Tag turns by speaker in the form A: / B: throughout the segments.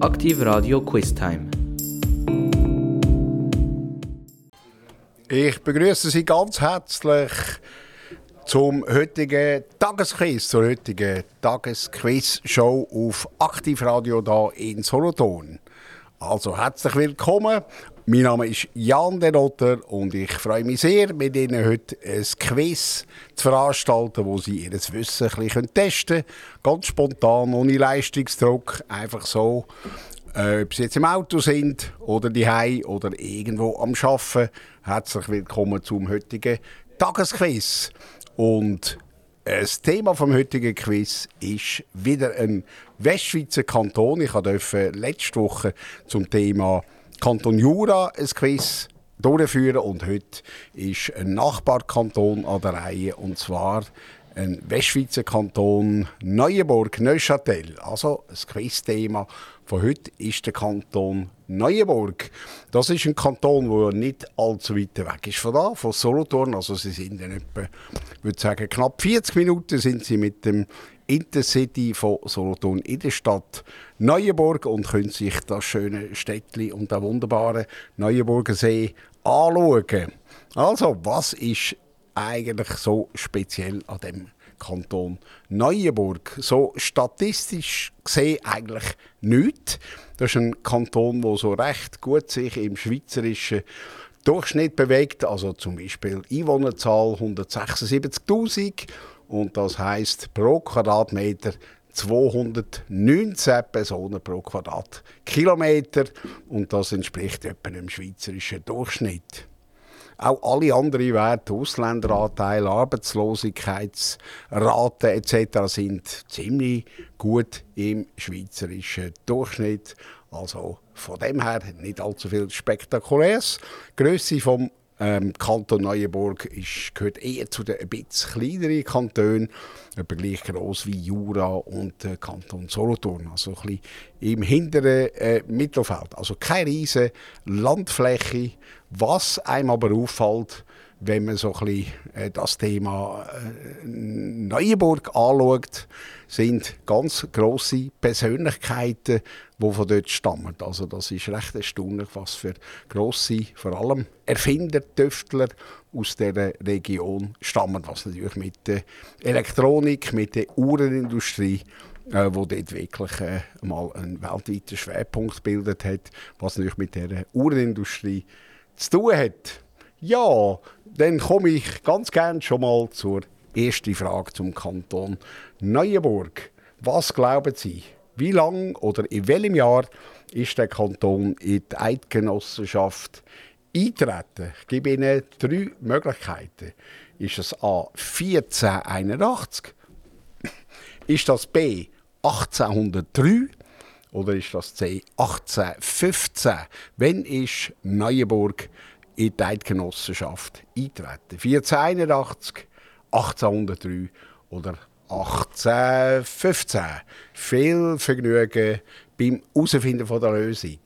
A: Aktiv Radio Quiz Time.
B: Ich begrüße Sie ganz herzlich zum heutigen Tagesquiz, zur heutigen Tagesquiz-Show auf Aktivradio da in Solothurn. Also herzlich willkommen. Mein Name ist Jan Denotter und ich freue mich sehr, mit Ihnen heute ein Quiz zu veranstalten, wo Sie Ihr Wissen ein bisschen testen können. Ganz spontan, ohne Leistungsdruck, einfach so. Äh, ob Sie jetzt im Auto sind oder die oder irgendwo am Arbeiten. Herzlich willkommen zum heutigen Tagesquiz. Und das Thema vom heutigen Quiz ist wieder ein Westschweizer Kanton. Ich durfte letzte Woche zum Thema Kanton Jura ein Quiz durchführen und heute ist ein Nachbarkanton an der Reihe und zwar ein Westschweizer Kanton Neuenburg, Neuchâtel. Also ein Quizthema von heute ist der Kanton Neuenburg. Das ist ein Kanton, der nicht allzu weit weg ist von da, von Solothurn. Also sie sind in etwa, würde sagen, knapp 40 Minuten sind sie mit dem Intercity von Solothurn in der Stadt Neuenburg und können sich das schöne Städtli und den wunderbaren Neuenburger See anschauen. Also, was ist eigentlich so speziell an dem Kanton Neuenburg? So statistisch gesehen eigentlich nichts. Das ist ein Kanton, der so recht gut sich im schweizerischen Durchschnitt bewegt, also zum Beispiel Einwohnerzahl 176.000 und das heißt pro Quadratmeter 219 Personen pro Quadratkilometer und das entspricht etwa dem schweizerischen Durchschnitt. Auch alle anderen Werte, Ausländeranteil, Arbeitslosigkeitsrate etc. sind ziemlich gut im schweizerischen Durchschnitt. Also von dem her nicht allzu viel Spektakuläres. Die Grösse vom ähm, Kanton Neuenburg ist, gehört eher zu den bisschen kleineren Kantonen, etwa gleich groß wie Jura und äh, Kanton Solothurn, also ein bisschen im hinteren äh, Mittelfeld. Also keine riesige Landfläche, was einem aber auffällt, wenn man so ein bisschen, äh, das Thema äh, Neuenburg anschaut, sind ganz große Persönlichkeiten, die von dort stammen. Also das ist recht erstaunlich, was für grosse, vor allem Erfinder, Tüftler aus dieser Region stammen, was natürlich mit der Elektronik, mit der Uhrenindustrie äh, wo dort wirklich äh, mal einen weltweiten Schwerpunkt gebildet hat, was natürlich mit der Uhrenindustrie zu tun hat. Ja, dann komme ich ganz gerne schon mal zur ersten Frage zum Kanton Neuenburg. Was glauben Sie? Wie lang oder in welchem Jahr ist der Kanton in die Eidgenossenschaft eintreten? Ich gebe Ihnen drei Möglichkeiten. Ist es A 1481? Ist das B 1803? Oder ist das C 1815? Wenn ist Neuenburg in die Eidgenossenschaft eintreten. 1481, 1803 oder 1815. Viel Vergnügen beim Herausfinden der Lösung.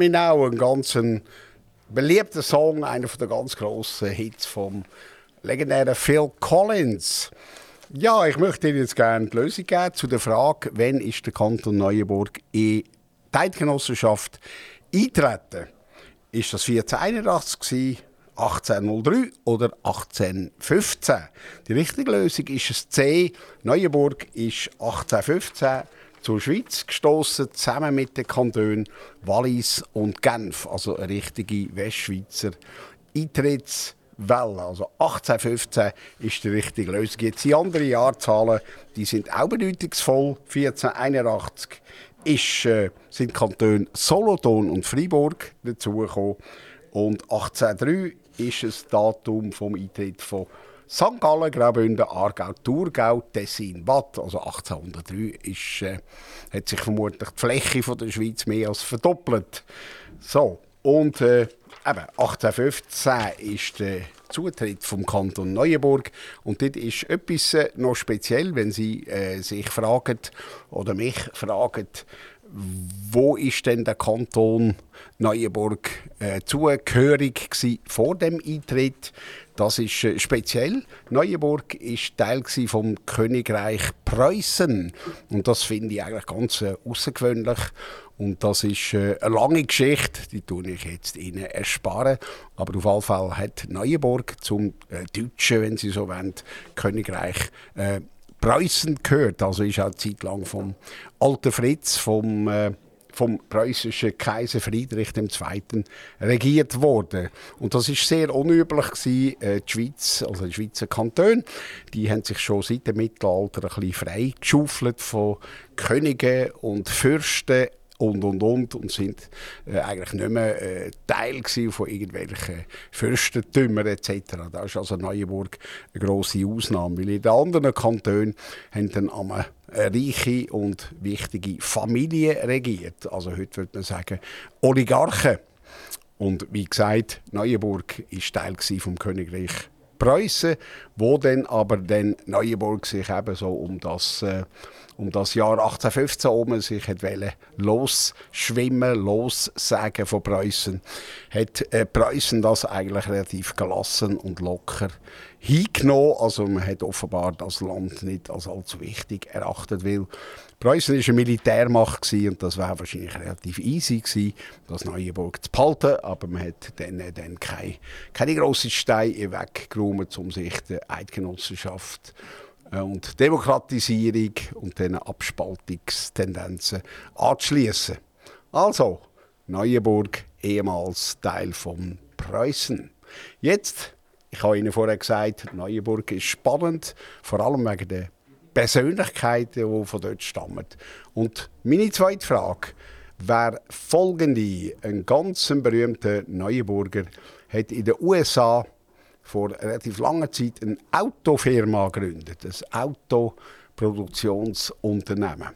B: Mich auch, ein ganz beliebter Song, einer der ganz grossen Hits vom legendären Phil Collins. Ja, ich möchte Ihnen jetzt gerne die Lösung geben zu der Frage, wann ist der Kanton Neuenburg in die Eidgenossenschaft eintreten? Ist das 1481 1803 oder 1815? Die richtige Lösung ist es C. Neuenburg ist 1815 zur Schweiz gestoßen, zusammen mit den Kantonen Wallis und Genf, also eine richtige Westschweizer Eintrittswelle. Also 1815 ist die richtige Lösung. Jetzt die anderen Jahrzahlen, die sind auch bedeutungsvoll. 1481 ist, äh, sind Kantone Solothurn und Freiburg dazugekommen und 1803 ist das Datum vom Eintritt von St. Gallen, Graubünden, Aargau, Thurgau, Tessin, Watt. Also 1803 ist, äh, hat sich vermutlich die Fläche von der Schweiz mehr als verdoppelt. So, und äh, eben 1815 ist der Zutritt vom Kanton Neuenburg und dort ist etwas äh, noch speziell, wenn Sie äh, sich fragen oder mich fragen, wo ist denn der Kanton Neuenburg äh, zugehörig vor dem Eintritt? Das ist äh, speziell. Neuenburg ist Teil vom Königreich Preußen und das finde ich eigentlich ganz äh, außergewöhnlich. Und das ist äh, eine lange Geschichte, die tue ich jetzt Ihnen ersparen. Aber auf jeden Fall hat Neuenburg zum Deutschen, wenn Sie so wollen, Königreich Preußen gehört. Also ist auch Zeit lang vom alten Fritz, vom, vom preußischen Kaiser Friedrich II. regiert worden. Und das ist sehr unüblich gewesen. Äh, die Schweiz, also die Schweizer Kantone, die haben sich schon seit dem Mittelalter ein bisschen freigeschaufelt von Königen und Fürsten und und und und sind äh, eigentlich nicht mehr äh, Teil von irgendwelchen Fürstentümern etc. Da ist also Neuenburg eine grosse Ausnahme, weil in den anderen Kantonen haben dann eine reiche und wichtige Familie regiert. Also heute würde man sagen Oligarchen. Und wie gesagt, Neuenburg ist Teil vom Königreich Preußen, wo dann aber dann Neuenburg sich eben so um das äh, um das Jahr 1815 herum sich hat losschwimmen, lossagen von Preußen, hat äh, Preußen das eigentlich relativ gelassen und locker hingenommen. Also man hat offenbar das Land nicht als allzu wichtig erachtet, weil Preußen war eine Militärmacht und das wäre wahrscheinlich relativ easy gewesen, das Neuenburg zu behalten, aber man hat dann, äh, dann keine, keine grossen Steine weggeräumt, um sich der Eidgenossenschaft zu und Demokratisierung und den Abspaltungstendenzen anzuschließen. Also, Neuenburg, ehemals Teil von Preußen. Jetzt, ich habe Ihnen vorher gesagt, Neuenburg ist spannend, vor allem wegen der Persönlichkeiten, die von dort stammen. Und meine zweite Frage wäre folgende. Ein ganz berühmter Neuenburger hat in den USA vor relativ langer Zeit eine Autofirma gegründet, ein Autoproduktionsunternehmen.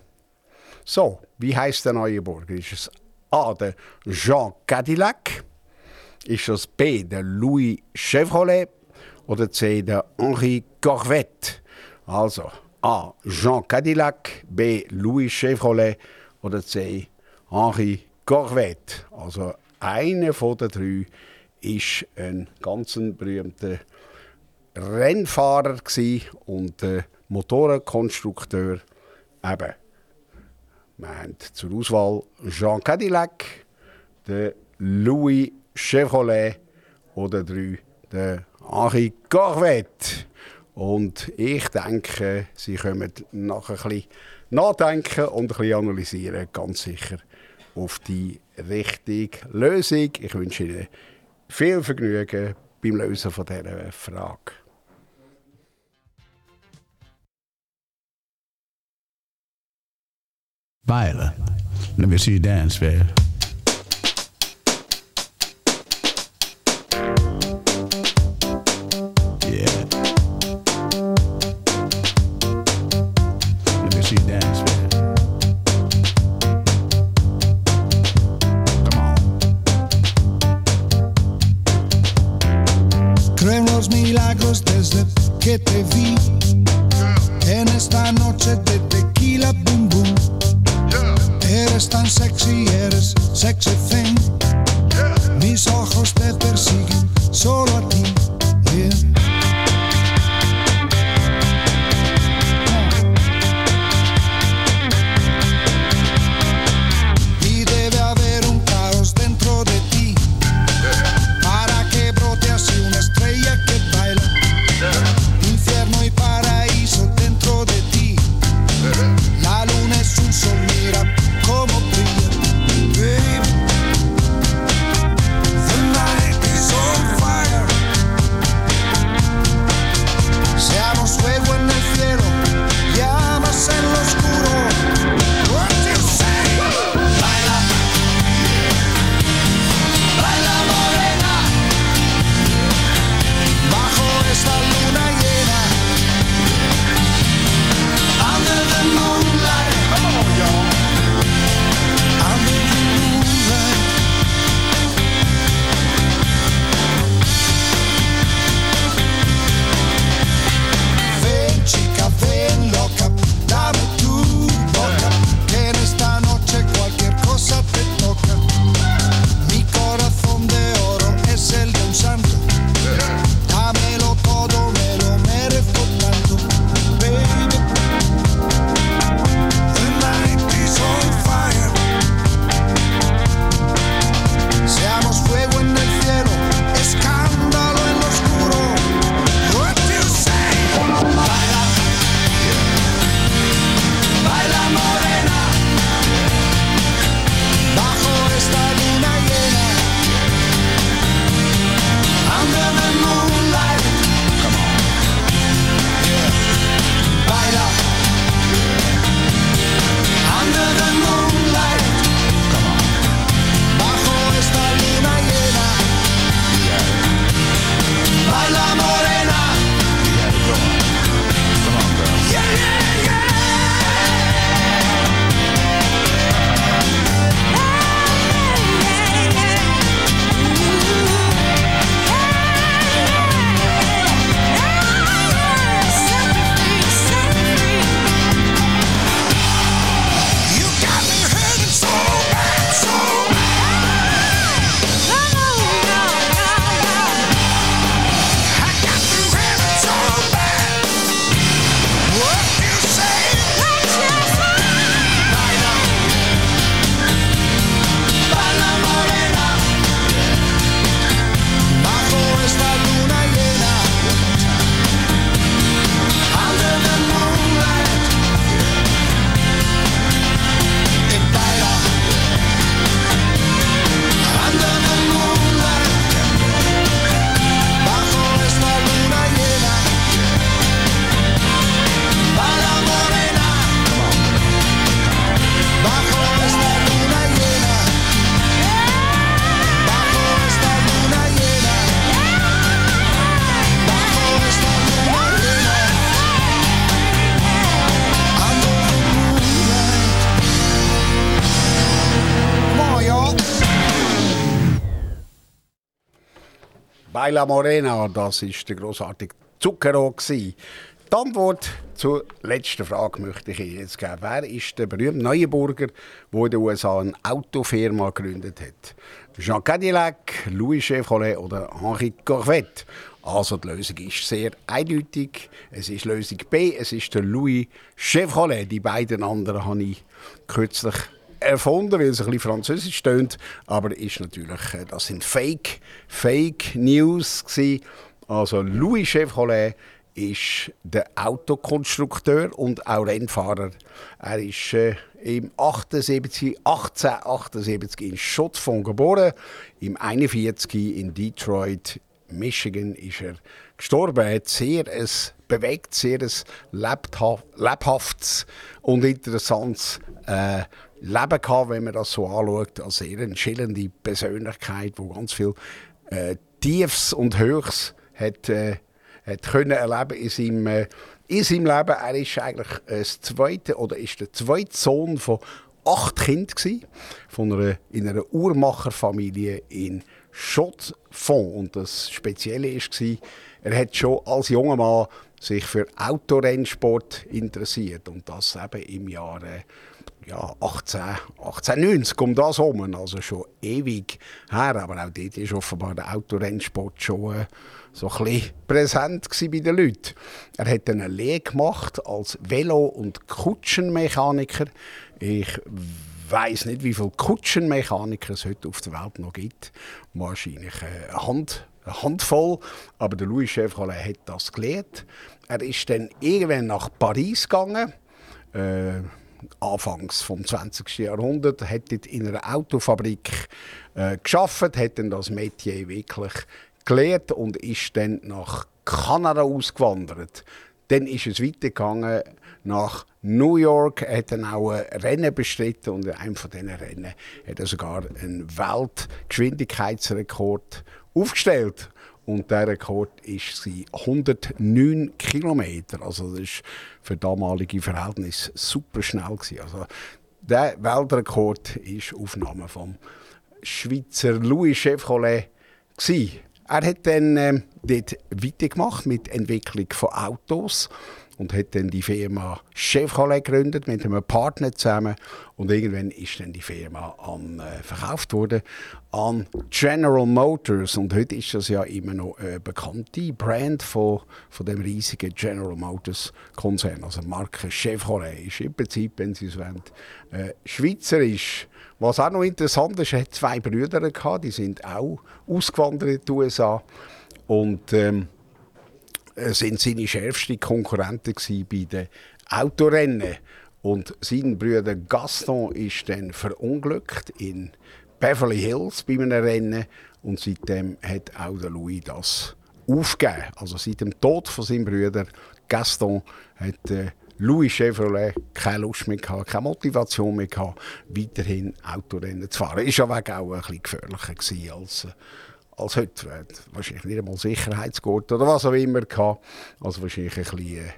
B: So, wie heißt der neue Burger? Ist es A, der Jean Cadillac? Ist es B, der Louis Chevrolet? Oder C, der Henri Corvette? Also, A, Jean Cadillac, B, Louis Chevrolet oder C, Henri Corvette. Also, eine von den drei ist ein ganz berühmter Rennfahrer und äh, Motorenkonstrukteur. Eben, wir haben zur Auswahl Jean Cadillac, der Louis Chevrolet oder drei, der Henri Corvette. Und ich denke, Sie können nachher ein bisschen nachdenken und ein bisschen analysieren, ganz sicher auf die richtige Lösung. Ich wünsche Ihnen viel Vergnügen beim Lösen von dieser Frage.
C: Violet, let me see you dance, babe.
D: te vi Baila Morena,
B: das ist der großartige Zucchero. gsi. Die Antwort zur letzten Frage möchte ich Ihnen jetzt geben. Wer ist der berühmte Neuenburger, der in den USA eine Autofirma gegründet hat? Jean Cadillac, Louis Chevrolet oder Henri Corvette? Also die Lösung ist sehr eindeutig. Es ist Lösung B, es ist der Louis Chevrolet. Die beiden anderen habe ich kürzlich erfunden, weil es ein bisschen französisch stöhnt, aber ist natürlich, äh, das sind Fake, Fake News gewesen. Also Louis Chevrolet ist der Autokonstrukteur und auch Rennfahrer. Er ist äh, im 78, 1878 in Schottfond geboren, im 41 in Detroit, Michigan ist er gestorben. Er hat sehr ein bewegt, sehr ein lebha- lebhaftes und interessantes äh, Leben gehabt, wenn man das so anschaut. Als sehr eine schillernde Persönlichkeit, die ganz viel äh, Tiefs und Höchs hat, äh, hat können erleben in seinem, äh, in seinem Leben. Er ist eigentlich das zweite oder ist der zweite Sohn von acht Kindern von einer, in einer Uhrmacherfamilie in Schottfond. Und das Spezielle war, er hat schon als junger Mann sich für Autorennsport interessiert und das eben im Jahre ja, 18, 1890 um das herum, also schon ewig her, aber auch dort ist offenbar der Autorennsport schon äh, so ein bisschen präsent bei den Leuten. Er hat eine Lehre gemacht als Velo- und Kutschenmechaniker. Ich weiß nicht, wie viele Kutschenmechaniker es heute auf der Welt noch gibt. Wahrscheinlich eine, Hand, eine Handvoll, aber der Louis Chevrolet hat das gelernt. Er ist dann irgendwann nach Paris gegangen. Äh, Anfangs vom 20. Jahrhundert, hat in einer Autofabrik äh, geschafft, hat dann das Metier wirklich gelernt und ist dann nach Kanada ausgewandert. Dann ist es weitergegangen nach New York, er hat dann auch ein Rennen bestritten und in einem von diesen Rennen hat er sogar einen Weltgeschwindigkeitsrekord aufgestellt. Und der Rekord war 109 Kilometer. Also das war für damalige Verhältnisse super schnell. Gewesen. Also der Weltrekord ist Aufnahme vom Schweizer Louis Chevrolet. Gewesen. Er hat dann äh, dort weitergemacht mit der Entwicklung von Autos und hat dann die Firma Chevrolet gegründet mit einem Partner zusammen. Und irgendwann ist dann die Firma an, äh, verkauft worden an General Motors. Und heute ist das ja immer noch eine bekannte Brand von, von dem riesigen General Motors Konzern, also Marke Chevrolet ist im Prinzip, wenn Sie es wollen, äh, schweizerisch. Was auch noch interessant ist, er hat zwei Brüder gehabt, die sind auch ausgewandert in die USA und ähm, äh, sind seine schärfsten Konkurrenten bei den Autorennen. Und sein Bruder Gaston ist dann verunglückt in Beverly Hills bei einem Rennen und seitdem hat auch der Louis das aufgegeben. Also seit dem Tod von seinem Bruder Gaston hat äh, Louis Chevrolet keine Lust mehr gehabt, keine Motivation mehr gehabt, weiterhin Autorennen zu fahren. Ist ja auch ein bisschen gefährlicher als äh, als heute. Wahrscheinlich nicht einmal Sicherheitsgurt oder was auch immer gehabt. Also wahrscheinlich ein bisschen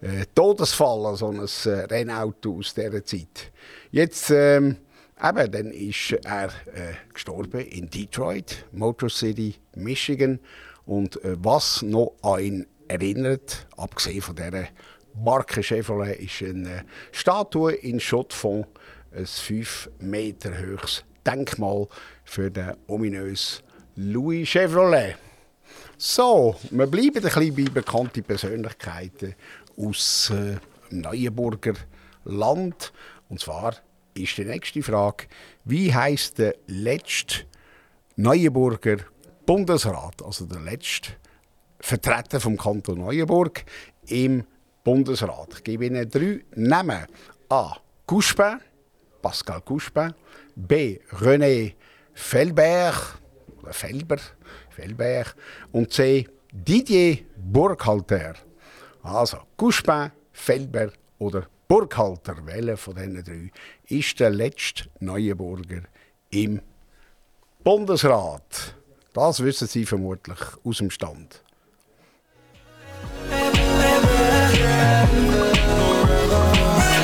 B: äh, Todesfall, so ein äh, Rennauto aus dieser Zeit. Jetzt, ähm, eben, dann ist er äh, gestorben in Detroit, Motor City, Michigan. Und äh, was noch an ihn erinnert, abgesehen von dieser Marke Chevrolet, ist eine Statue in Schottfond, ein 5 Meter hohes Denkmal für den ominösen Louis Chevrolet. So, wir bleiben ein bisschen bei bekannten Persönlichkeiten aus äh, Neuenburger Land. Und zwar ist die nächste Frage, wie heißt der letzte Neuenburger Bundesrat, also der letzte Vertreter vom Kanton Neuenburg im Bundesrat. Ich gebe Ihnen drei Namen. A. Couspin, Pascal Couspin. B. René Felbert. Äh, Felber, Felberg und C. Didier Burkhalter. Also Couspin, Felber oder Burkhalter. Welcher von diesen drei ist der letzte Neuenburger im Bundesrat? Das wissen Sie vermutlich aus dem Stand. Forever, forever, forever.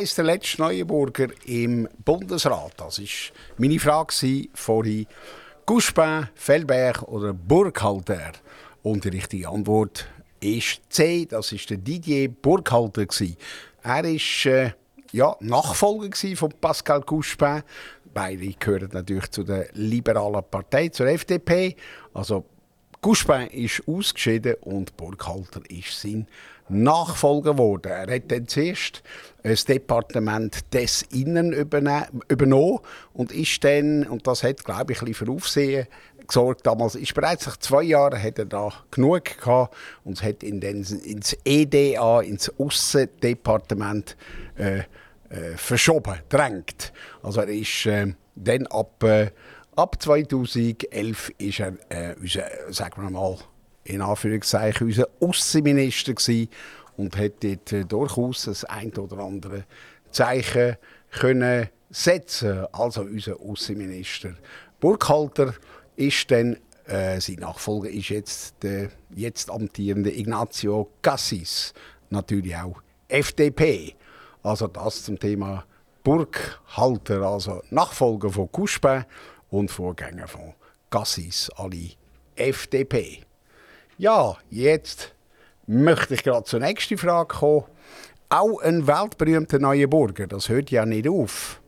B: Heißt der letzte Neuenburger im Bundesrat? Das ist meine Frage vorhin. Guspin, Fellberg oder Burghalter? Und die richtige Antwort ist C. Das ist der Didier Burghalter. Er ist äh, ja, Nachfolger von Pascal Guspin. Beide gehören natürlich zu der liberalen Partei, zur FDP. Also Guspin ist ausgeschieden und Burghalter ist sein Nachfolger geworden. Er hat dann zuerst das Departement des Innern übernommen und ist dann, und das hat, glaube ich, ein bisschen für Aufsehen gesorgt damals, ist bereits nach zwei Jahren hat er da genug gehabt und hat ihn dann ins EDA, ins Aussendepartement äh, äh, verschoben, drängt. Also er ist äh, dann ab, äh, ab 2011 ist er äh, unser, sagen wir mal, in Anführungszeichen unser Außenminister und hat dort äh, durchaus das ein oder andere Zeichen können setzen. Also unser Außenminister Burkhalter ist dann äh, sein Nachfolger ist jetzt der jetzt amtierende Ignacio Cassis, natürlich auch FDP. Also das zum Thema Burghalter, also Nachfolger von Kuspin und Vorgänger von Cassis, alle FDP. Ja, jetzt möchte ich gerade zur nächsten Frage kommen. Auch ein weltberühmter Neuenburger, das hört ja nicht auf,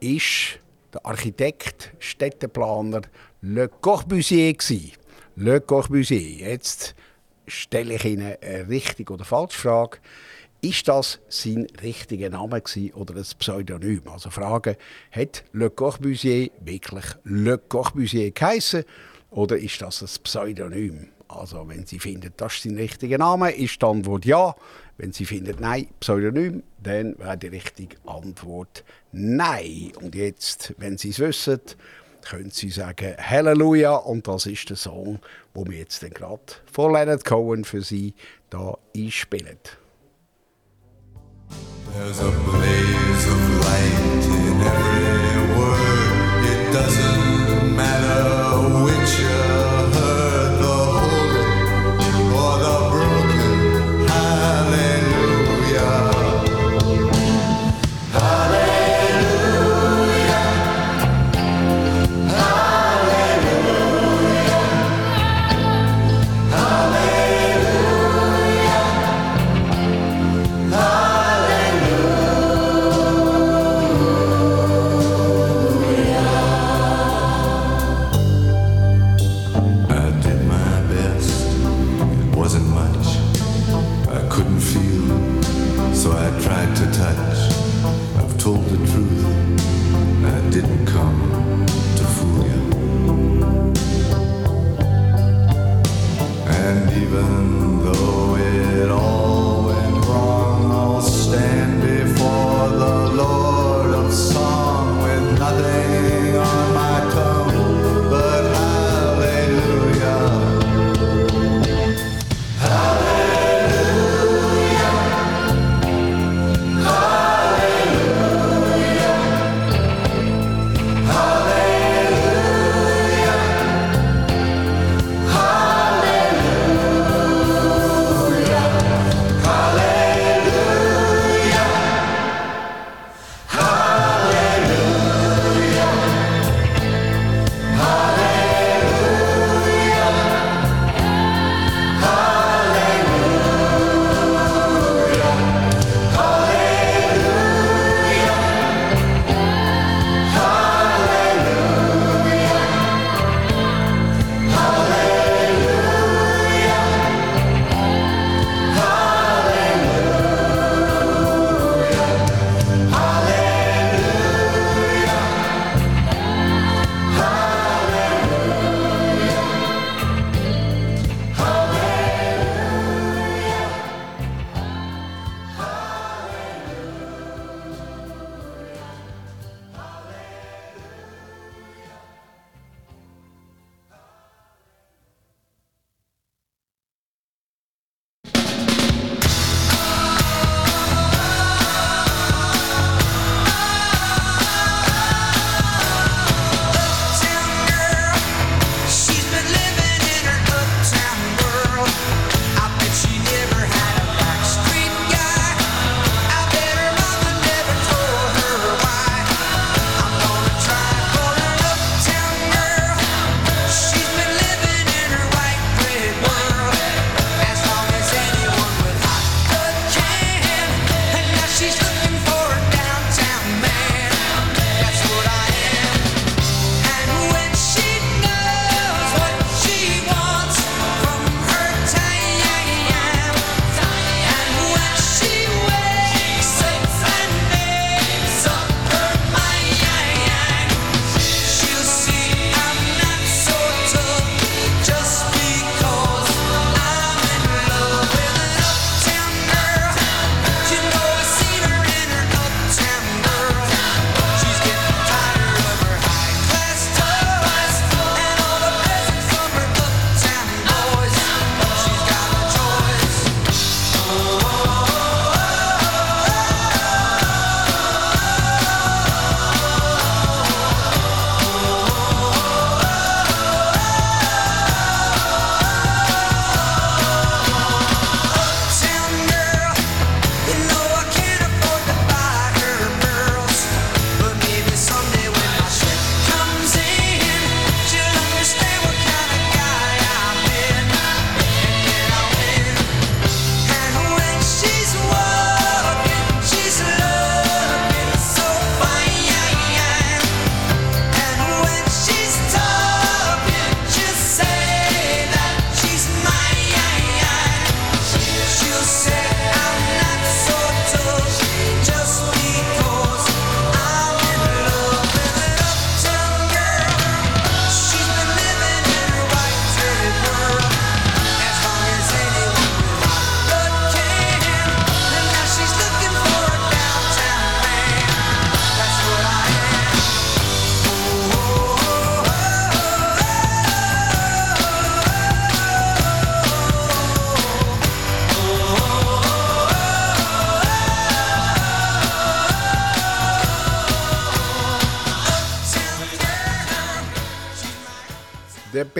B: ist der Architekt, Städteplaner Le Corbusier gewesen. Le Corbusier. Jetzt stelle ich Ihnen eine richtige oder falsche Frage. Ist das sein richtiger Name oder ein Pseudonym? Also Frage, hat Le Corbusier wirklich Le Corbusier geheißen oder ist das ein Pseudonym? Also wenn Sie finden, das ist sein richtiger Name, ist die Antwort ja. Wenn Sie finden, nein, Pseudonym, dann wäre die richtige Antwort nein. Und jetzt, wenn Sie es wissen, können Sie sagen Halleluja und das ist der Song, wo wir jetzt gerade von Leonard Cohen für Sie da einspielen.
E: There's a blaze of light in every word. It doesn't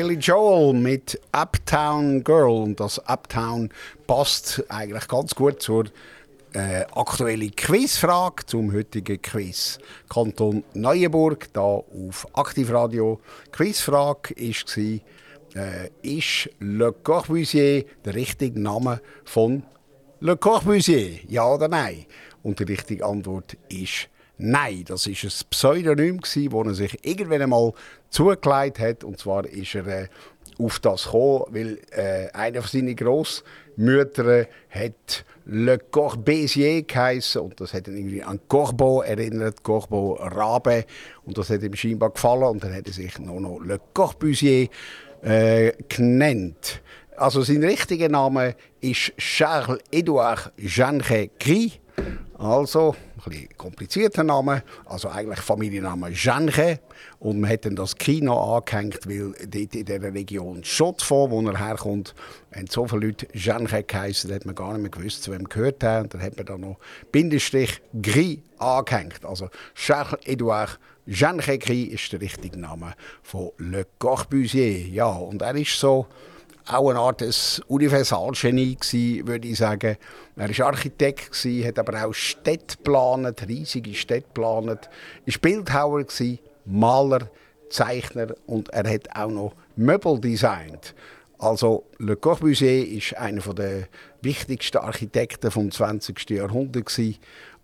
B: Billy Joel mit Uptown Girl. Und das Uptown passt eigentlich ganz gut zur äh, aktuellen Quizfrage zum heutigen Quiz. Kanton Neuenburg, da auf Aktivradio. Quizfrage war, äh, ist Le Corbusier der richtige Name von Le Corbusier? Ja oder nein? Und die richtige Antwort ist Nein, das war ein Pseudonym, das er sich irgendwann einmal zugelegt hat. Und zwar ist er äh, auf das gekommen, weil äh, einer von seinen Großmüttern hat Le Corbusier geheißen und das hat ihn irgendwie an Corbeau erinnert, Corbeau Rabe. Und das hat ihm scheinbar gefallen und dann hat er sich noch, noch Le Corbusier äh, genannt. Also sein richtiger Name ist Charles-Édouard Jeanne Gris. Also, ein bisschen komplizierter Name, also eigentlich Familienname Genre. Und man hat dann das Kino angehängt, weil dort in dieser Region Schottfonds, wo er herkommt, haben so viele Leute Genre geheißen, hat man gar nicht mehr gewusst, zu wem gehört haben. Dann hat man da noch Bindestrich Gris angehängt. Also Charles-Édouard Genre Gris ist der richtige Name von Le Corbusier. Ja, und er ist so auch eine Art Universalgenie gewesen, würde ich sagen. Er war Architekt, gewesen, hat aber auch Städte geplant, riesige Städte geplant. War Bildhauer, gewesen, Maler, Zeichner und er hat auch noch Möbel designt. Also Le Corbusier ist einer der wichtigsten Architekten des 20. Jahrhunderts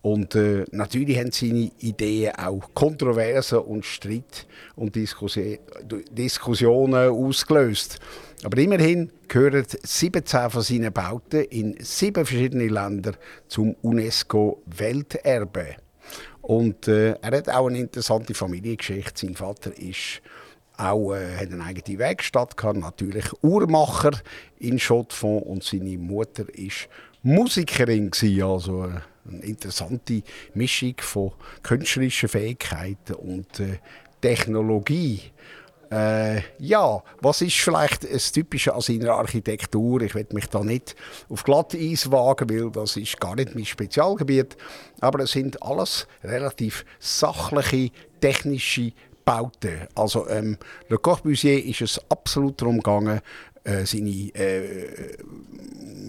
B: und äh, natürlich haben seine Ideen auch Kontroversen und Streit und Diskussionen ausgelöst. Aber immerhin gehören 17 von seinen Bauten in sieben verschiedene Länder zum UNESCO-Welterbe. Und äh, er hat auch eine interessante Familiengeschichte. Sein Vater ist auch, äh, hat eine eigene Werkstatt natürlich Uhrmacher in Schottfonds und seine Mutter ist Musikerin gewesen, also äh, eine interessante Mischung von künstlerischen Fähigkeiten und äh, Technologie. Äh, ja, was ist vielleicht das Typische an seiner Architektur? Ich will mich da nicht auf Glatteis wagen, weil das ist gar nicht mein Spezialgebiet. Aber es sind alles relativ sachliche, technische Bauten. Also ähm, Le Corbusier ist es absolut darum gegangen, äh, seine, äh,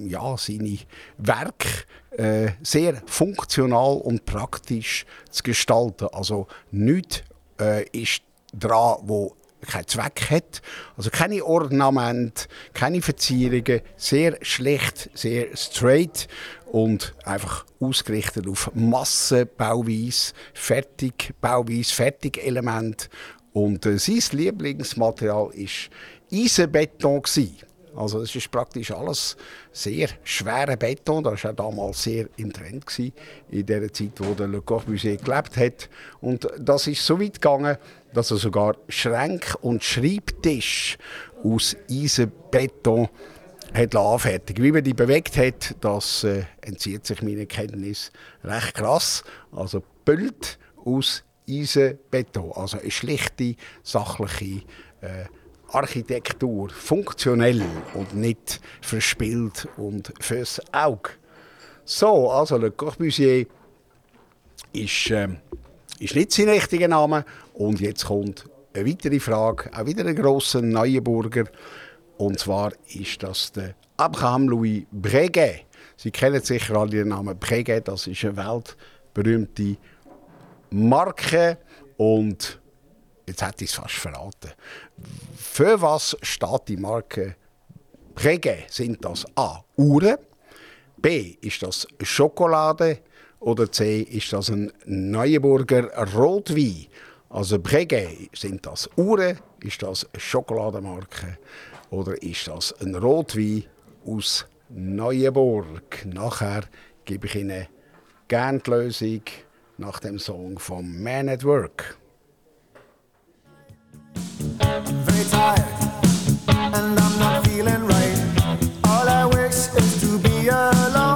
B: ja, seine Werke äh, sehr funktional und praktisch zu gestalten. Also nichts äh, ist dran, wo keinen Zweck hat. Also keine Ornamente, keine Verzierungen, sehr schlecht, sehr straight und einfach ausgerichtet auf Massenbauweise, Fertigbauweise, Fertigelement. Und äh, sein Lieblingsmaterial ist Eisenbeton. Gewesen. Also es ist praktisch alles sehr schwerer Beton. Das war damals sehr im Trend gewesen, in der Zeit, wo der Le Corbusier gelebt hat. Und das ist so weit gegangen, dass er sogar Schränke und Schreibtisch aus Eisenbeton hat anfertigen. Wie man die bewegt hat, das äh, entzieht sich meiner Kenntnis recht krass. Also Bild aus Eisenbeton, also eine schlichte, sachliche äh, Architektur, funktionell und nicht verspielt und fürs Auge. So, also Le Corbusier ist, äh, ist nicht sein richtiger Name. Und jetzt kommt eine weitere Frage, auch wieder ein grosser Neuenburger. Und zwar ist das der Abraham Louis Breguet. Sie kennen sicher alle den Namen Breguet, das ist eine weltberühmte Marke. Und jetzt hätte ich es fast verraten. Für was steht die Marke Breguet? Sind das A. Uhren? B. Ist das Schokolade? Oder C. Ist das ein Neuenburger Rotwein? Also Breguet, sind das Uhren? Ist das Schokoladenmarke? Oder ist das ein Rotwein aus Neuenburg? Nachher gebe ich Ihnen gerne die Lösung nach dem Song von Man at Work.
F: Alone.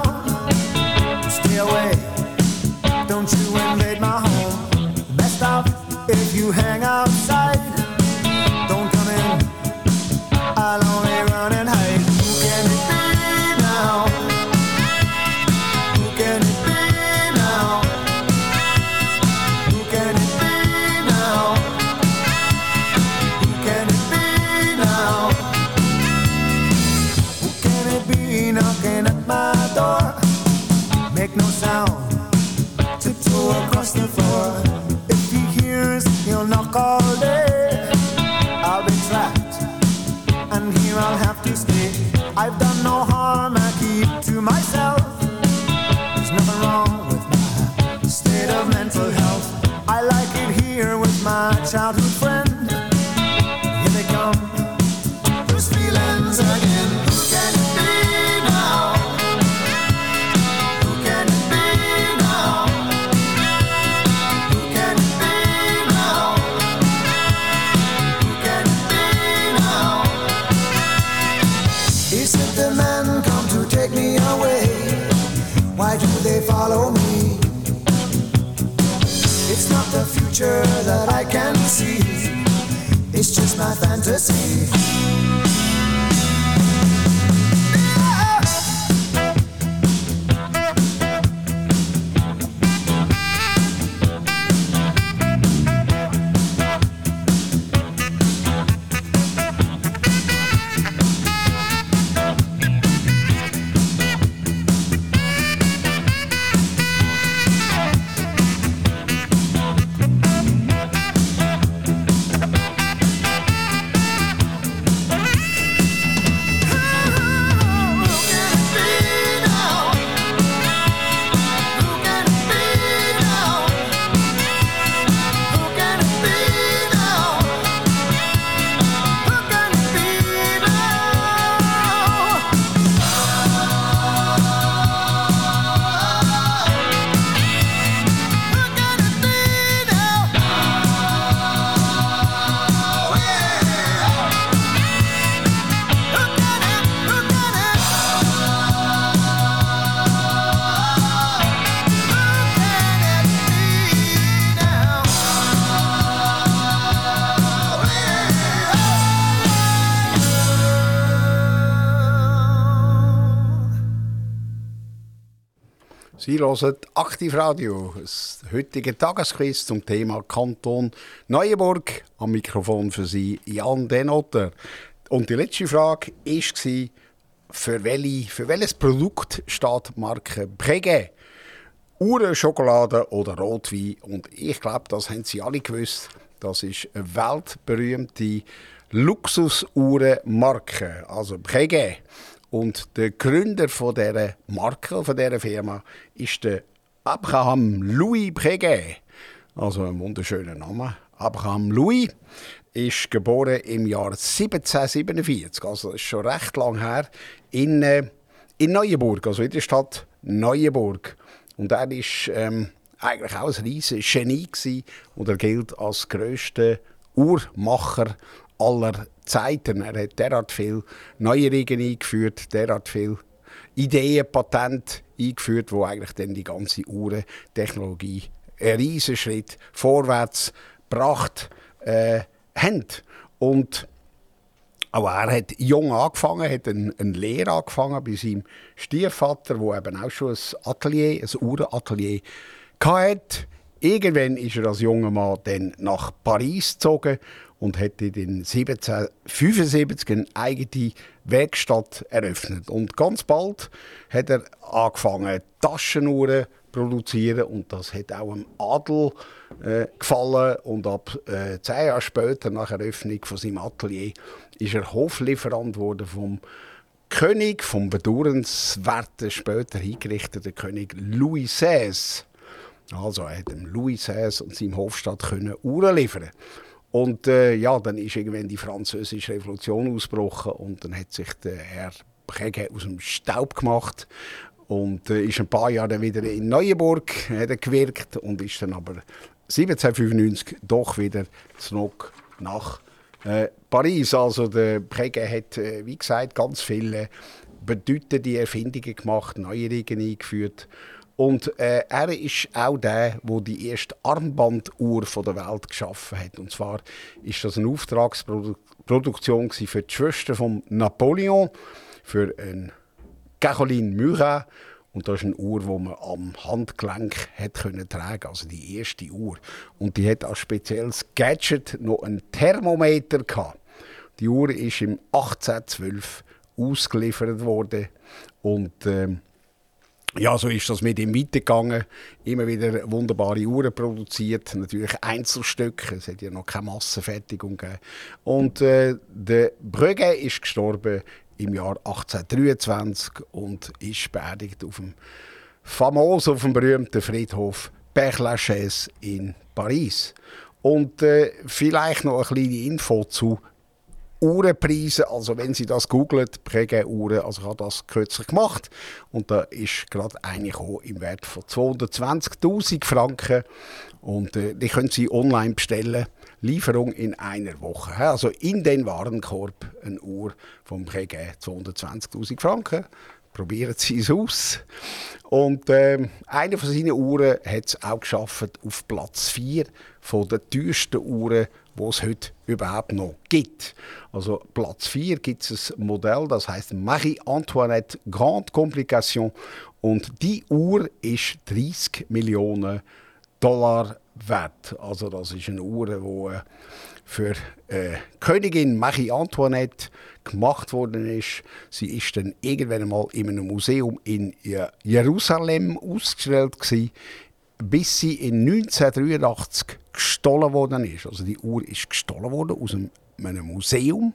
B: Sie hören Aktivradio, das heutige Tagesquiz zum Thema Kanton Neuenburg. Am Mikrofon für Sie Jan Denotter. Und die letzte Frage war, für, welche, für welches Produkt steht Marke Breguet? Uhren, Schokolade oder Rotwein? Und ich glaube, das haben Sie alle gewusst. Das ist eine weltberühmte Luxusuhrenmarke, also Breguet. Und der Gründer von dieser Marke, von dieser Firma, ist der Abraham Louis Breguet. Also ein wunderschöner Name. Abraham Louis ist geboren im Jahr 1747, also ist schon recht lang her, in, äh, in Neuenburg, also in der Stadt Neuenburg. Und er ist ähm, eigentlich auch ein riesiges Genie gewesen und er gilt als grösster Uhrmacher aller Zeiten. Er hat derart viel Neuerungen eingeführt, derart viel Ideen, Patente eingeführt, wo eigentlich dann die ganze Uhrentechnologie einen riesen Schritt vorwärts gebracht äh, haben. Und auch er hat jung angefangen, hat eine, eine Lehre angefangen bei seinem Stiefvater, der eben auch schon ein Atelier, ein Uhrenatelier hatte. Irgendwann ist er als junger Mann dann nach Paris gezogen und hat in 1775 eine eigene Werkstatt eröffnet. Und ganz bald hat er angefangen, Taschenuhren zu produzieren und das hat auch dem Adel äh, gefallen. Und ab äh, zehn Jahre später, nach Eröffnung von seinem Atelier, ist er Hoflieferant worden vom König, vom bedauernswerten, später hingerichteten König Louis XVI. Also er hat dem Louis XVI und seinem Hofstadt können Uhren liefern. Und äh, ja, dann ist irgendwann die französische Revolution ausgebrochen und dann hat sich der Herr Breguet aus dem Staub gemacht und äh, ist ein paar Jahre wieder in Neuenburg hat er gewirkt und ist dann aber 1795 doch wieder zurück nach äh, Paris. Also der Breguet hat, äh, wie gesagt, ganz viele bedeutende Erfindungen gemacht, Neuerungen eingeführt. Und äh, er ist auch der, der die erste Armbanduhr der Welt geschaffen hat. Und zwar ist das eine Auftragsproduktion für die Schwester von Napoleon, für eine Caroline Murat. Und das ist eine Uhr, die man am Handgelenk hat können tragen also die erste Uhr. Und die hat als spezielles Gadget noch ein Thermometer gehabt. Die Uhr ist im 1812 ausgeliefert worden und ähm, ja, so ist das mit ihm weitergegangen. Immer wieder wunderbare Uhren produziert, natürlich Einzelstücke. Es hat ja noch keine Massenfertigung gegeben. Und äh, der Brügge ist gestorben im Jahr 1823 und ist beerdigt auf dem famos, auf dem berühmten Friedhof Père Lachaise in Paris. Und äh, vielleicht noch eine kleine Info zu Uhrenpreise. Also wenn Sie das googlen, Präge-Uhren, also ich habe das kürzlich gemacht und da ist gerade eine im Wert von 220.000 Franken und äh, die können Sie online bestellen. Lieferung in einer Woche. Also in den Warenkorb eine Uhr vom Präge 220.000 Franken. Probieren Sie es aus. Und ähm, eine von seinen Uhren hat es auch geschafft auf Platz 4 von den teuersten Uhren, die es heute überhaupt noch gibt. Also Platz 4 gibt es ein Modell, das heißt Marie-Antoinette Grande Complication und die Uhr ist 30 Millionen Dollar wert. Also das ist eine Uhr, die für äh, Königin Marie Antoinette gemacht worden ist. Sie ist dann irgendwann einmal in einem Museum in Jerusalem ausgestellt gewesen, bis sie in 1983 gestohlen worden ist. Also die Uhr ist gestohlen worden aus einem Museum.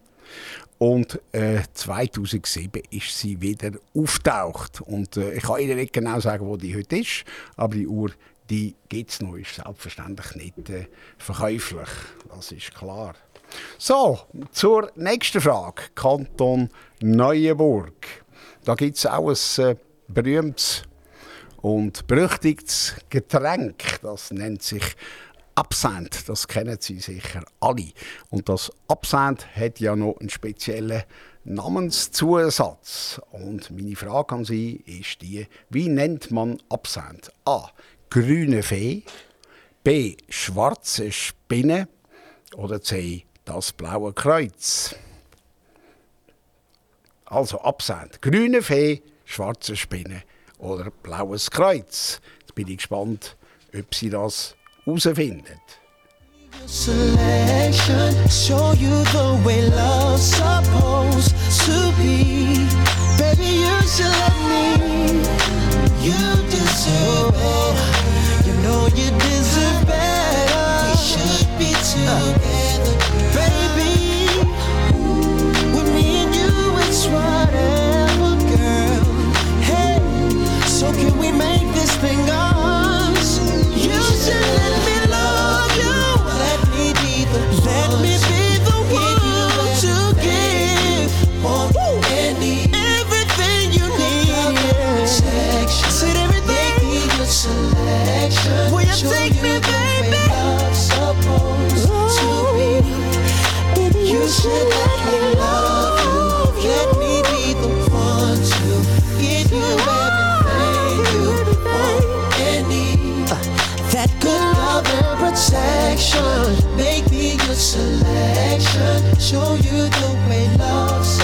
B: Und äh, 2007 ist sie wieder auftaucht. Und äh, ich kann Ihnen nicht genau sagen, wo die heute ist, aber die Uhr die gibt es noch, ist selbstverständlich nicht äh, verkäuflich. Das ist klar. So, zur nächsten Frage. Kanton Neuenburg. Da gibt es auch ein äh, berühmtes und berüchtigtes Getränk. Das nennt sich Absent. Das kennen Sie sicher alle. Und das Absent hat ja noch einen speziellen Namenszusatz. Und meine Frage an Sie ist die, wie nennt man Absent? A grüne Fee, B. schwarze Spinne oder C. das blaue Kreuz. Also Absend. Grüne Fee, schwarze Spinne oder blaues Kreuz. Jetzt bin ich gespannt, ob Sie das
G: show you you me. You deserve it. know you deserve better. We should be together, baby. With me and you, it's whatever, girl. Hey, so can we make this thing ours? Show take you me, supposed to be. You should let me love you. Let me be the one to give you everything you want need. Uh, that good love and protection. Make me your selection. Show you the way love's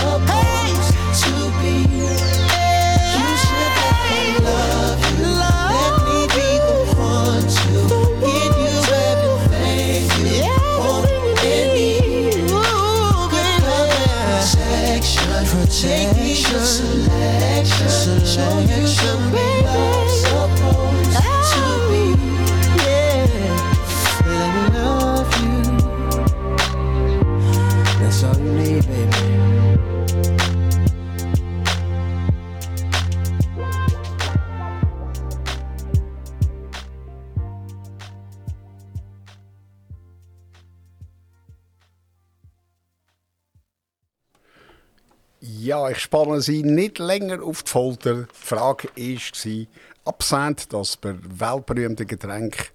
B: ich spanne Sie nicht länger auf die Folter. Die Frage war, Absent, das weltberühmte Getränk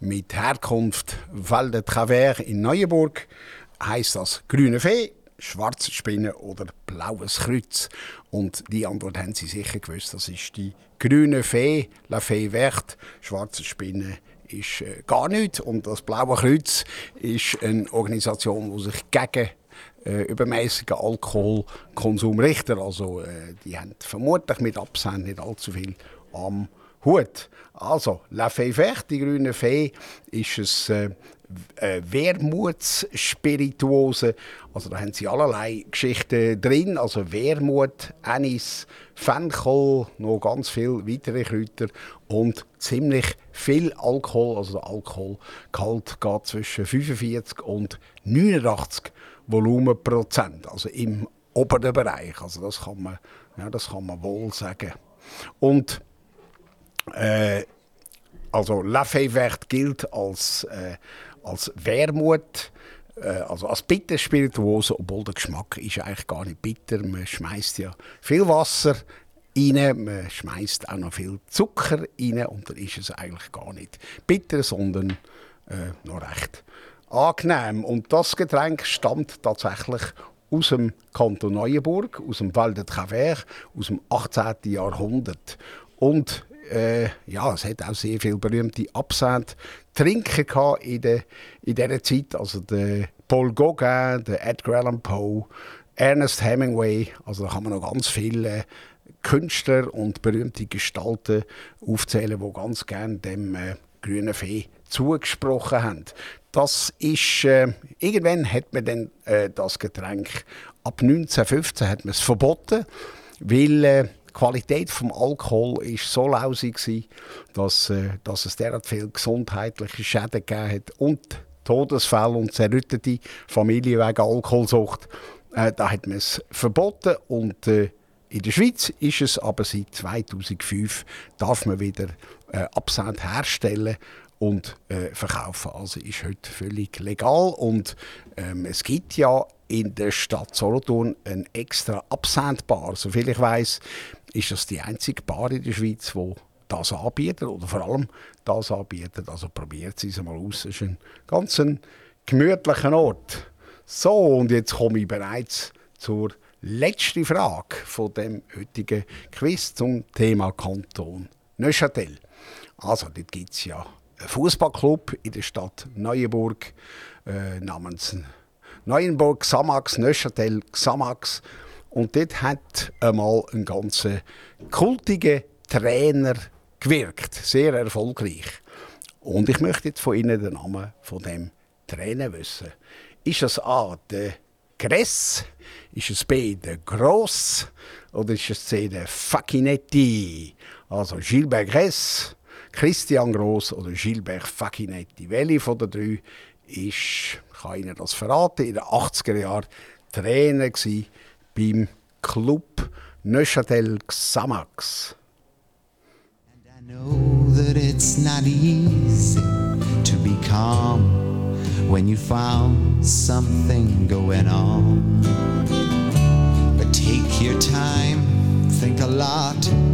B: mit Herkunft Val de Travers in Neuenburg, heißt das grüne Fee, schwarze Spinne oder blaues Kreuz? Und die Antwort haben Sie sicher gewusst, das ist die grüne Fee, La Fee Verte, schwarze Spinne ist äh, gar nichts. Und das Blaue Kreuz ist eine Organisation, die sich gegen äh, übermäßigen Alkoholkonsum richten. Also äh, die haben vermutlich mit Absent nicht allzu viel am Hut. Also, La Fee Verte, die grüne Fee, ist ein äh, äh, Wermutsspirituose. Also da haben sie allerlei Geschichten drin. Also Wermut, Anis, Fenchel, noch ganz viele weitere Kräuter und ziemlich viel Alkohol. Also der Alkoholgehalt geht zwischen 45 und 89 Volumenprozent. Also im oberen Bereich. Also das kann man, ja, das kann man wohl sagen. Und äh, also Lafayette gilt als, äh, als Wermut, äh, also als Bitterspirituose, obwohl der Geschmack ist eigentlich gar nicht bitter. Man schmeißt ja viel Wasser rein, man schmeißt auch noch viel Zucker rein und dann ist es eigentlich gar nicht bitter, sondern äh, noch recht angenehm. Und das Getränk stammt tatsächlich aus dem Kanton Neuenburg, aus dem Val de Travers, aus dem 18. Jahrhundert. Und äh, ja, es hat auch sehr viele berühmte Absent-Trinker in, de, in dieser Zeit. Also der Paul Gauguin, der Edgar Allan Poe, Ernest Hemingway. Also da kann man noch ganz viele Künstler und berühmte Gestalten aufzählen, die ganz gerne dem äh, grünen Fee zugesprochen haben. Das ist, äh, irgendwann hat man dann äh, das Getränk ab 1915 hat man es verboten, weil äh, die Qualität vom Alkohol ist so lausig war, dass, äh, dass es derart viele gesundheitliche Schäden gegeben hat und Todesfälle und zerrüttete Familien wegen Alkoholsucht. Äh, da hat man es verboten und äh, in der Schweiz ist es aber seit 2005 darf man wieder äh, Absent herstellen und äh, verkaufen. Also ist heute völlig legal und ähm, es gibt ja in der Stadt Solothurn ein extra Absent-Bar. Soviel ich weiß, ist das die einzige Bar in der Schweiz, wo das anbietet oder vor allem das anbietet. Also probiert es mal aus. Es ist ein ganz ein gemütlicher Ort. So, und jetzt komme ich bereits zur letzten Frage von dem heutigen Quiz zum Thema Kanton Neuchâtel. Also, dort gibt es ja Fußballclub in der Stadt Neuenburg äh, namens Neuenburg Xamax, Neuchâtel Xamax. Und dort hat einmal ein ganz kultiger Trainer gewirkt, sehr erfolgreich. Und ich möchte jetzt von Ihnen den Namen von dem Trainer wissen. Ist es A, der Gress? Ist es B, der Gross? Oder ist es C, der Facchinetti? Also Gilbert Gress, Christian Gross oder Gilbert Facchinetti. Welche von den drei ist, kann Ihnen das verraten, in den 80er Jahren Trainer beim Club Neuchâtel Xamax.
H: I know that it's not easy to be calm when you found something going on. But take your time, think a lot.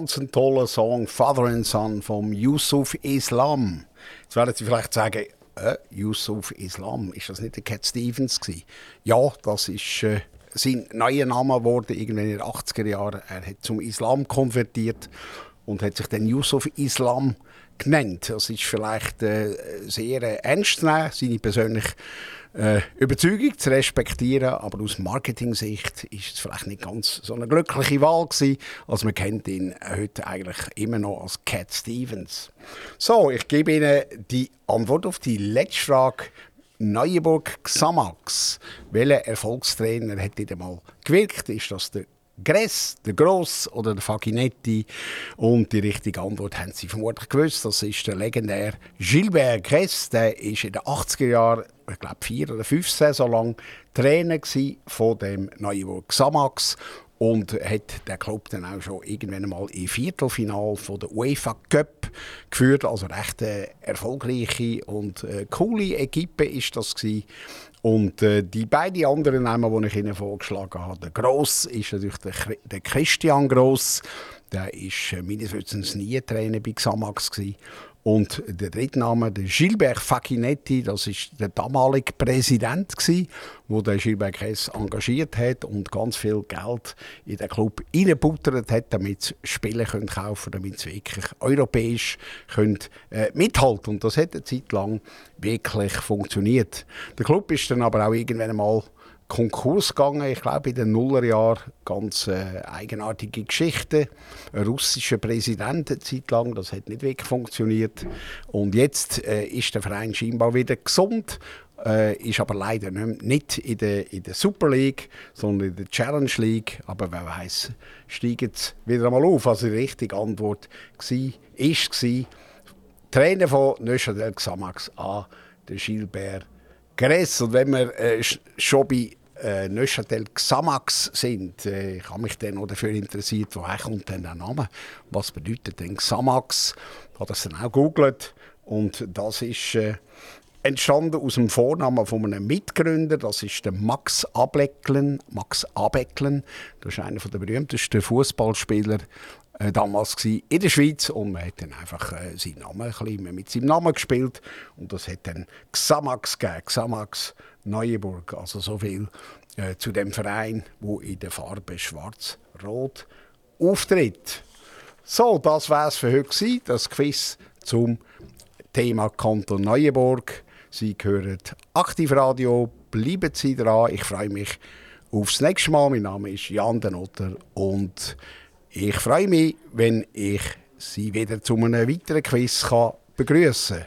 B: Ganz toller Song, Father and Son vom Yusuf Islam. Jetzt werden Sie vielleicht sagen, äh, Yusuf Islam, ist das nicht der Cat Stevens gewesen? Ja, das ist äh, sein neuer Name geworden, irgendwann in den 80er Jahren. Er hat zum Islam konvertiert und hat sich dann Yusuf Islam genannt. Das ist vielleicht äh, sehr äh, ernst zu nehmen, seine persönliche äh, Überzeugung zu respektieren, aber aus Marketing-Sicht ist es vielleicht nicht ganz so eine glückliche Wahl gewesen. Also man kennt ihn heute eigentlich immer noch als Cat Stevens. So, ich gebe Ihnen die Antwort auf die letzte Frage. Neuenburg Xamax. Welcher Erfolgstrainer hat wieder mal gewirkt? Ist das der Gress, der Gross oder der Faginetti? Und die richtige Antwort haben Sie vermutlich gewusst. Das ist der legendäre Gilbert Gress. Der ist in den 80er Jahren, ich glaube vier oder fünf Saison lang Trainer von dem Neuenburg Xamax und hat den Club dann auch schon irgendwann mal im Viertelfinal von der UEFA Cup geführt. Also recht äh, erfolgreiche und äh, coole Equipe ist das gsi. Und äh, die beiden anderen Namen, die ich Ihnen vorgeschlagen habe, der Gross ist natürlich der, der Christian Gross. Der ist äh, meines Wissens nie Trainer bei Xamax gsi. Und der dritte Name, der Gilbert Facchinetti, das ist der damalige Präsident der Gilbert Kress engagiert hat und ganz viel Geld in den Club reingebuttert hat, damit sie Spiele können kaufen damit sie wirklich europäisch können, äh, mithalten Und das hat eine Zeit lang wirklich funktioniert. Der Club ist dann aber auch irgendwann mal Konkurs gegangen, ich glaube in den Nullerjahren. Ganz äh, eigenartige Geschichte. Ein russischer Präsident eine Zeit lang, das hat nicht wirklich funktioniert. Und jetzt äh, ist der Verein scheinbar wieder gesund. Äh, ist aber leider nicht in der, in der Super League, sondern in der Challenge League. Aber wer weiß, steigen sie wieder einmal auf. Also die richtige Antwort war, ist, war, Trainer von Neuchâtel Xamax an, der Gilbert Gress. Und wenn wir äh, sch- schon bei äh, Neuchâtel Xamax sind, äh, ich habe mich dann noch dafür interessiert, woher kommt denn der Name? Was bedeutet denn Xamax? Ich habe das dann auch gegoogelt und das ist äh, entstanden aus dem Vornamen von einem Mitgründer, das ist der Max Ablecklen. Max Ablecklen, das ist einer der berühmtesten Fußballspieler äh, damals in der Schweiz und man hat dann einfach äh, seinen Namen ein bisschen mit seinem Namen gespielt und das hat dann Xamax gegeben, Xamax Neuenburg, also so viel äh, zu dem Verein, wo in der Farbe Schwarz-Rot auftritt. So, das war's für heute das Quiz zum Thema Kanton Neuenburg. Sie hören Aktivradio, bleiben Sie dran. Ich freue mich aufs nächste Mal. Mein Name ist Jan Denotter und ich freue mich, wenn ich Sie wieder zu einem weiteren Quiz begrüßen kann.